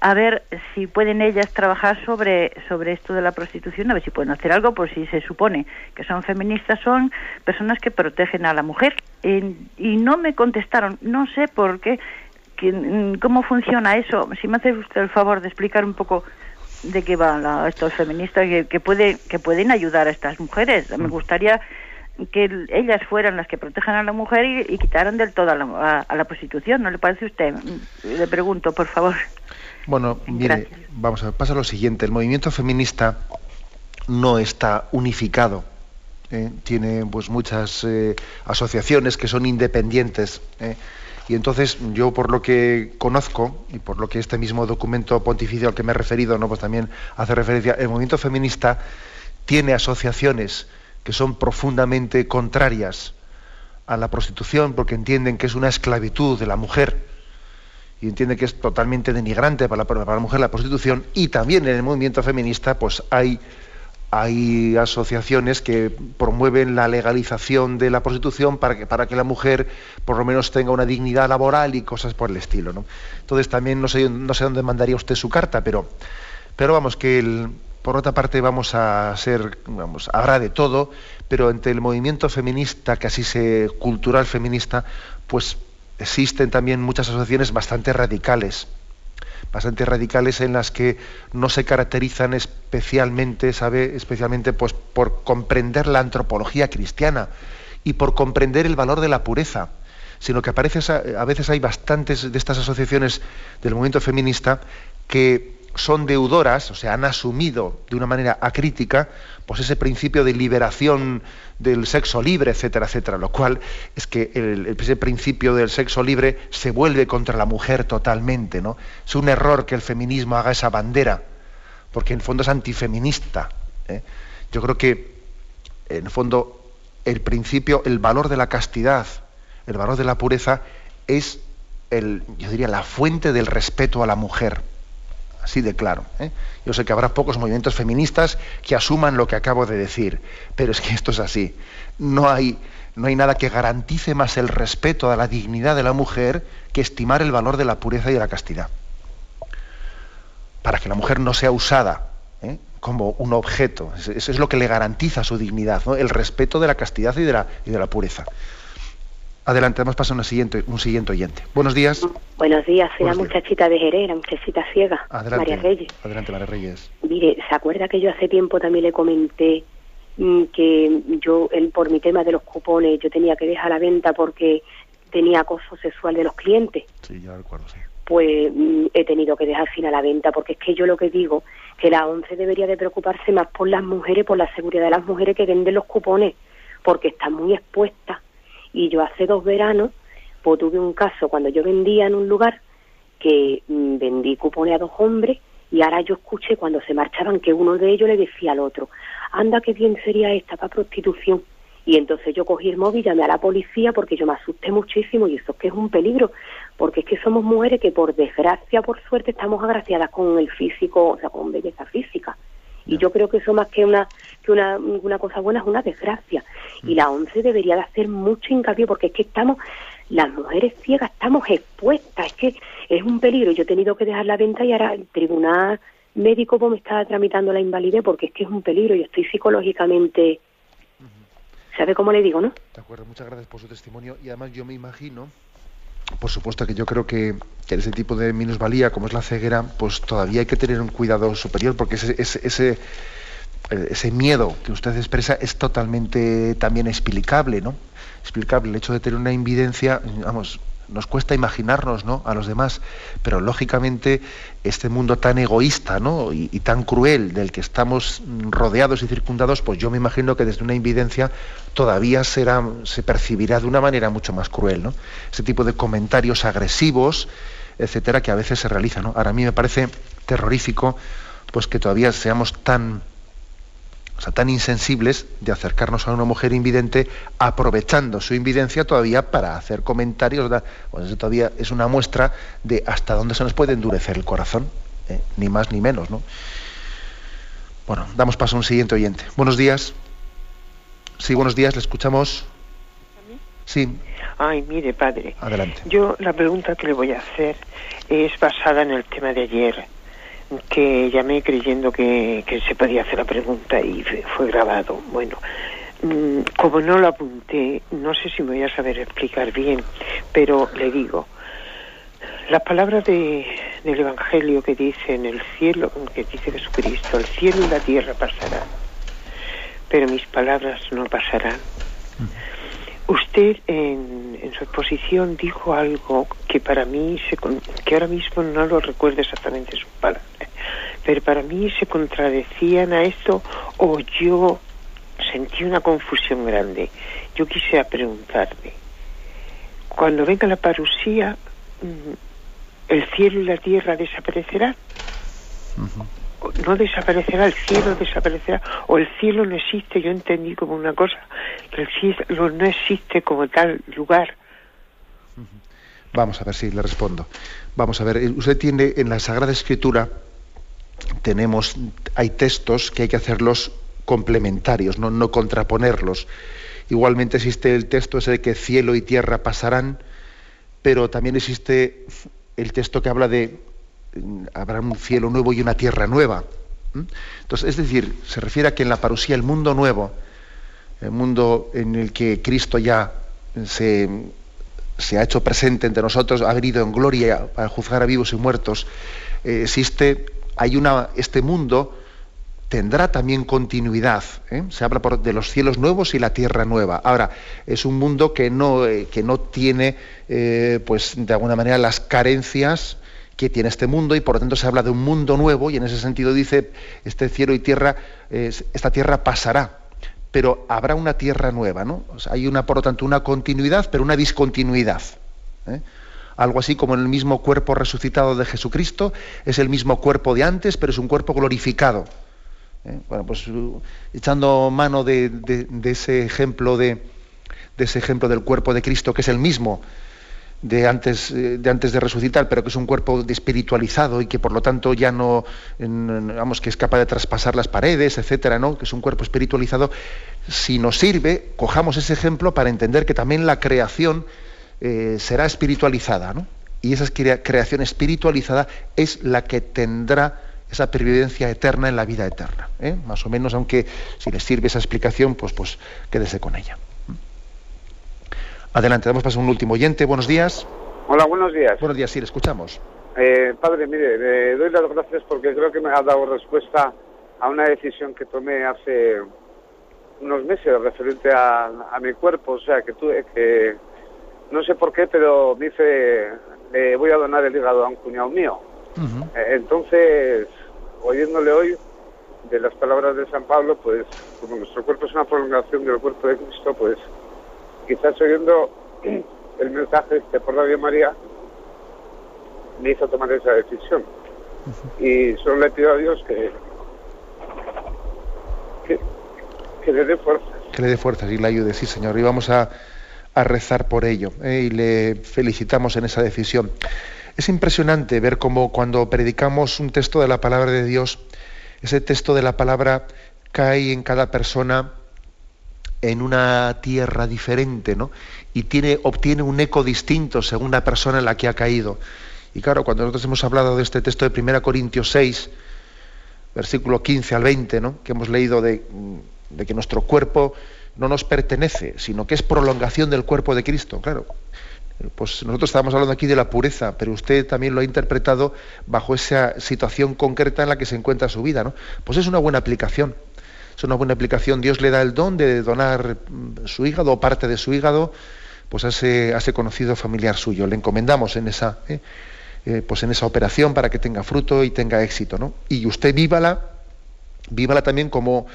a ver si pueden ellas trabajar sobre, sobre esto de la prostitución, a ver si pueden hacer algo, por si se supone que son feministas, son personas que protegen a la mujer. Y, y no me contestaron, no sé por qué, que, cómo funciona eso. Si me hace usted el favor de explicar un poco de qué van estos feministas que, que, puede, que pueden ayudar a estas mujeres. Me gustaría que ellas fueran las que protejan a la mujer y, y quitaran del todo a la, a, la, prostitución. ¿No le parece a usted? Le pregunto, por favor. Bueno, mire, Gracias. vamos a ver, pasa lo siguiente. El movimiento feminista no está unificado. ¿eh? Tiene pues muchas eh, asociaciones que son independientes. ¿eh? Y entonces yo por lo que conozco y por lo que este mismo documento pontificio al que me he referido, ¿no? pues también hace referencia, el movimiento feminista tiene asociaciones que son profundamente contrarias a la prostitución porque entienden que es una esclavitud de la mujer y entienden que es totalmente denigrante para la, mujer la prostitución y también en el movimiento feminista pues hay hay asociaciones que promueven la legalización de la prostitución para que, para que la mujer por lo menos tenga una dignidad laboral y cosas por el estilo. ¿no? Entonces también no sé, no sé dónde mandaría usted su carta, pero, pero vamos, que el, por otra parte vamos a ser, vamos, habrá de todo, pero entre el movimiento feminista, que así se cultural feminista, pues existen también muchas asociaciones bastante radicales bastante radicales en las que no se caracterizan especialmente, sabe, especialmente pues por comprender la antropología cristiana y por comprender el valor de la pureza, sino que a, a veces hay bastantes de estas asociaciones del movimiento feminista que son deudoras, o sea, han asumido de una manera acrítica, pues ese principio de liberación del sexo libre, etcétera, etcétera, lo cual es que el, ese principio del sexo libre se vuelve contra la mujer totalmente, ¿no? Es un error que el feminismo haga esa bandera, porque en fondo es antifeminista. ¿eh? Yo creo que, en el fondo, el principio, el valor de la castidad, el valor de la pureza, es el, yo diría, la fuente del respeto a la mujer así de claro. ¿eh? Yo sé que habrá pocos movimientos feministas que asuman lo que acabo de decir, pero es que esto es así. No hay, no hay nada que garantice más el respeto a la dignidad de la mujer que estimar el valor de la pureza y de la castidad. Para que la mujer no sea usada ¿eh? como un objeto. Eso es lo que le garantiza su dignidad, el respeto de la castidad y de la, y de la pureza. Adelante, vamos a pasar un siguiente, un siguiente oyente. Buenos días. Buenos días, soy la muchachita de Jerez, la muchachita ciega, Adelante. María Reyes. Adelante, María Reyes. Mire, ¿se acuerda que yo hace tiempo también le comenté mm, que yo, el, por mi tema de los cupones, yo tenía que dejar la venta porque tenía acoso sexual de los clientes? Sí, ya recuerdo, sí. Pues mm, he tenido que dejar fin a la venta porque es que yo lo que digo, que la ONCE debería de preocuparse más por las mujeres, por la seguridad de las mujeres que venden los cupones, porque están muy expuestas y yo hace dos veranos, pues tuve un caso cuando yo vendía en un lugar que mmm, vendí cupones a dos hombres y ahora yo escuché cuando se marchaban que uno de ellos le decía al otro, anda qué bien sería esta para prostitución. Y entonces yo cogí el móvil, llamé a la policía porque yo me asusté muchísimo y eso es que es un peligro, porque es que somos mujeres que por desgracia, por suerte, estamos agraciadas con el físico, o sea, con belleza física. Y yo creo que eso más que una que una, una cosa buena es una desgracia. Y la ONCE debería de hacer mucho hincapié porque es que estamos, las mujeres ciegas estamos expuestas, es que es un peligro. Yo he tenido que dejar la venta y ahora el tribunal médico pues, me está tramitando la invalidez porque es que es un peligro. Yo estoy psicológicamente... ¿Sabe cómo le digo, no? De acuerdo, muchas gracias por su testimonio. Y además yo me imagino por supuesto que yo creo que, que, ese tipo de minusvalía, como es la ceguera, pues todavía hay que tener un cuidado superior, porque ese, ese, ese, eh, ese miedo que usted expresa es totalmente también explicable, ¿no? Explicable. El hecho de tener una invidencia, vamos, nos cuesta imaginarnos ¿no? a los demás, pero lógicamente este mundo tan egoísta ¿no? y, tan cruel del que estamos rodeados y circundados, pues yo me imagino que desde una invidencia todavía será, se percibirá de una manera mucho más cruel. ¿no? Ese tipo de comentarios agresivos, etcétera, que a veces se realizan. Ahora a mí me parece terrorífico pues que todavía seamos tan sea, tan insensibles de acercarnos a una mujer invidente aprovechando su invidencia todavía para hacer comentarios. Pues eso todavía es una muestra de hasta dónde se nos puede endurecer el corazón, ¿eh? ni más ni menos. ¿no? Bueno, damos paso a un siguiente oyente. Buenos días. Sí, buenos días, le escuchamos. Sí. Ay, mire, padre. Adelante. Yo la pregunta que le voy a hacer es basada en el tema de ayer que llamé creyendo que, se podía hacer la pregunta y fue grabado. Bueno, mm, como no lo apunté, no sé si me voy a saber explicar bien, pero le digo, las palabras de, del Evangelio que dice en el cielo, que dice Jesucristo, el cielo y la tierra pasarán, pero mis palabras no pasarán. Usted en, en, su exposición dijo algo que para mí, se, que ahora mismo no lo recuerdo exactamente sus palabras, pero para mí se contradecían a esto o yo sentí una confusión grande. Yo quisiera preguntarle, cuando venga la parusía, mm, ¿el cielo y la tierra desaparecerán? no desaparecerá, el cielo desaparecerá, o el cielo no existe, yo entendí como una cosa, que el cielo no existe como tal lugar. Vamos a ver si le respondo. Vamos a ver, usted tiene en la Sagrada Escritura, tenemos, hay textos que hay que hacerlos complementarios, no, no contraponerlos. Igualmente existe el texto ese de que cielo y tierra pasarán, pero también existe el texto que habla de habrá un cielo nuevo y una tierra nueva. Entonces, es decir, se refiere a que en la parusía el mundo nuevo, el mundo en el que Cristo ya se, ha hecho presente entre nosotros, ha venido en gloria para juzgar a vivos y muertos, eh, existe, hay una, este mundo tendrá también continuidad. ¿eh? Se habla de los cielos nuevos y la tierra nueva. Ahora, es un mundo que no, eh, que no tiene, pues, de alguna manera, las carencias que tiene este mundo y por lo tanto se habla de un mundo nuevo y en ese sentido dice este cielo y tierra, esta tierra pasará, pero habrá una tierra nueva, ¿no? hay una, por lo tanto, una continuidad, pero una discontinuidad. Algo así como el mismo cuerpo resucitado de Jesucristo, es el mismo cuerpo de antes, pero es un cuerpo glorificado. ¿eh? Bueno, pues uh, echando mano de, ese ejemplo de, ese ejemplo del cuerpo de Cristo, que es el mismo de antes, eh, de antes de resucitar, pero que es un cuerpo espiritualizado y que por lo tanto ya no, vamos, que es capaz de traspasar las paredes, etcétera, ¿no? Que es un cuerpo espiritualizado. Si nos sirve, cojamos ese ejemplo para entender que también la creación eh, será espiritualizada, ¿no? Y esa creación espiritualizada es la que tendrá esa pervivencia eterna en la vida eterna. ¿eh? Más o menos, aunque si les sirve esa explicación, pues, pues quédese con ella. Adelante, damos paso a un último oyente. Buenos días. Hola, buenos días. Buenos días, sí, le escuchamos. Eh, padre, mire, le doy las gracias porque creo que me ha dado respuesta a una decisión que tomé hace unos meses referente a, mi cuerpo. O sea, que tuve que, no sé por qué, pero me dice, le voy a donar el hígado a un cuñado mío. Eh, entonces, oyéndole hoy de las palabras de San Pablo, pues como nuestro cuerpo es una prolongación del cuerpo de Cristo, pues quizás oyendo *clears throat* el mensaje este por Radio María, me hizo tomar esa decisión. Y solo le pido a Dios que, que, le dé fuerzas. Que le dé fuerzas y le ayude, sí, Señor. Y vamos a, rezar por ello. ¿eh? Y le felicitamos en esa decisión. Es impresionante ver cómo cuando predicamos un texto de la palabra de Dios, ese texto de la palabra cae en cada persona en una tierra diferente, ¿no? Y tiene, obtiene un eco distinto según la persona en la que ha caído. Y claro, cuando nosotros hemos hablado de este texto de 1 Corintios 6, versículo 15 al 20, ¿no? que hemos leído de, de, que nuestro cuerpo no nos pertenece, sino que es prolongación del cuerpo de Cristo. Claro, pues nosotros estábamos hablando aquí de la pureza, pero usted también lo ha interpretado bajo esa situación concreta en la que se encuentra su vida. ¿no? Pues es una buena aplicación es una buena aplicación. Dios le da el don de donar mm, su hígado o parte de su hígado pues a ese, conocido familiar suyo. Le encomendamos en esa, ¿eh? Eh, pues en esa operación para que tenga fruto y tenga éxito. ¿no? Y usted vívala, vívala también como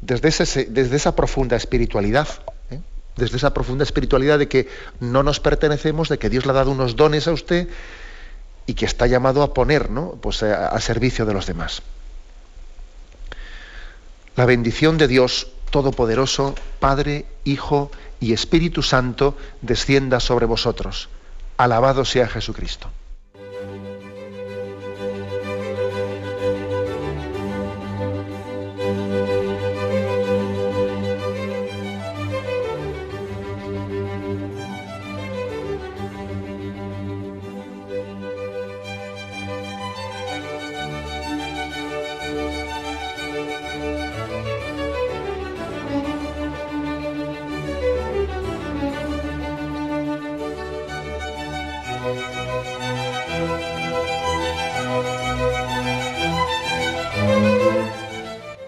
desde, desde esa profunda espiritualidad. ¿eh? Desde esa profunda espiritualidad de que no nos pertenecemos, de que Dios le ha dado unos dones a usted y que está llamado a poner ¿no? pues a servicio de los demás. La bendición de Dios Todopoderoso, Padre, Hijo y Espíritu Santo, descienda sobre vosotros. Alabado sea Jesucristo.